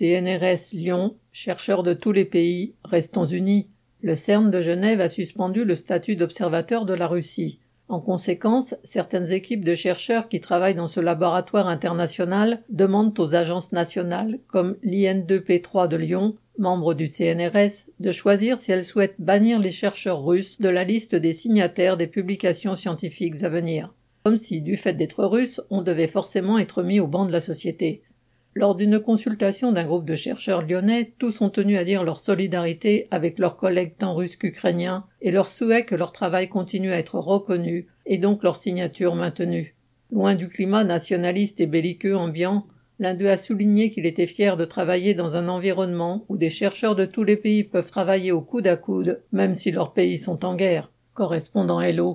CNRS Lyon, chercheurs de tous les pays, restons unis. Le CERN de Genève a suspendu le statut d'observateur de la Russie. En conséquence, certaines équipes de chercheurs qui travaillent dans ce laboratoire international demandent aux agences nationales, comme l'IN2P3 de Lyon, membre du CNRS, de choisir si elles souhaitent bannir les chercheurs russes de la liste des signataires des publications scientifiques à venir. Comme si, du fait d'être russe, on devait forcément être mis au banc de la société. Lors d'une consultation d'un groupe de chercheurs lyonnais, tous ont tenu à dire leur solidarité avec leurs collègues tant russes qu'ukrainiens et leur souhait que leur travail continue à être reconnu et donc leur signature maintenue. Loin du climat nationaliste et belliqueux ambiant, l'un d'eux a souligné qu'il était fier de travailler dans un environnement où des chercheurs de tous les pays peuvent travailler au coude à coude, même si leurs pays sont en guerre. Correspondant Hello.